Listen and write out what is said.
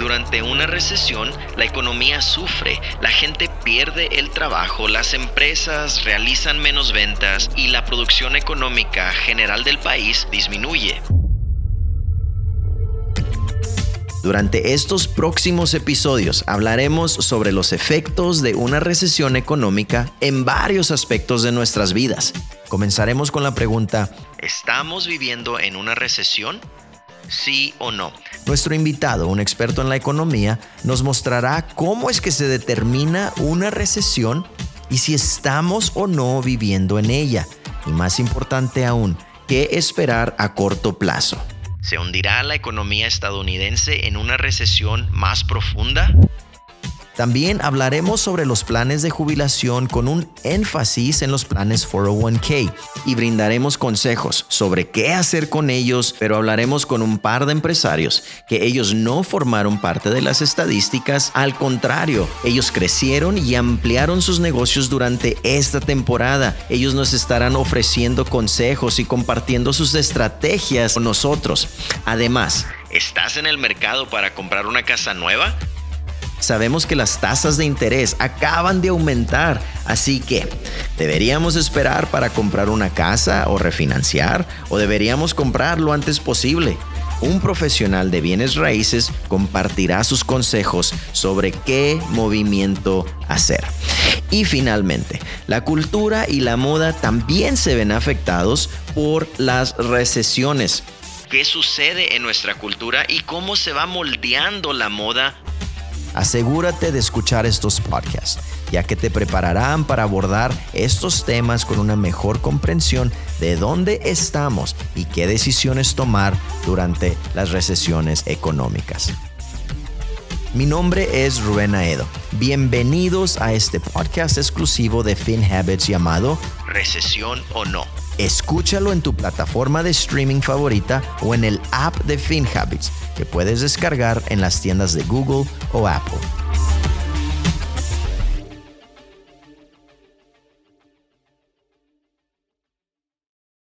Durante una recesión, la economía sufre, la gente pierde el trabajo, las empresas realizan menos ventas y la producción económica general del país disminuye. Durante estos próximos episodios hablaremos sobre los efectos de una recesión económica en varios aspectos de nuestras vidas. Comenzaremos con la pregunta, ¿estamos viviendo en una recesión? ¿Sí o no? Nuestro invitado, un experto en la economía, nos mostrará cómo es que se determina una recesión y si estamos o no viviendo en ella. Y más importante aún, ¿qué esperar a corto plazo? ¿Se hundirá la economía estadounidense en una recesión más profunda? También hablaremos sobre los planes de jubilación con un énfasis en los planes 401k y brindaremos consejos sobre qué hacer con ellos, pero hablaremos con un par de empresarios que ellos no formaron parte de las estadísticas, al contrario, ellos crecieron y ampliaron sus negocios durante esta temporada. Ellos nos estarán ofreciendo consejos y compartiendo sus estrategias con nosotros. Además, ¿Estás en el mercado para comprar una casa nueva? Sabemos que las tasas de interés acaban de aumentar, así que ¿deberíamos esperar para comprar una casa o refinanciar o deberíamos comprar lo antes posible? Un profesional de bienes raíces compartirá sus consejos sobre qué movimiento hacer. Y finalmente, la cultura y la moda también se ven afectados por las recesiones. ¿Qué sucede en nuestra cultura y cómo se va moldeando la moda Asegúrate de escuchar estos podcasts, ya que te prepararán para abordar estos temas con una mejor comprensión de dónde estamos y qué decisiones tomar durante las recesiones económicas. Mi nombre es Rubén Aedo. Bienvenidos a este podcast exclusivo de FinHabits llamado Recesión o no. Escúchalo en tu plataforma de streaming favorita o en el app de FinHabits que puedes descargar en las tiendas de Google o Apple.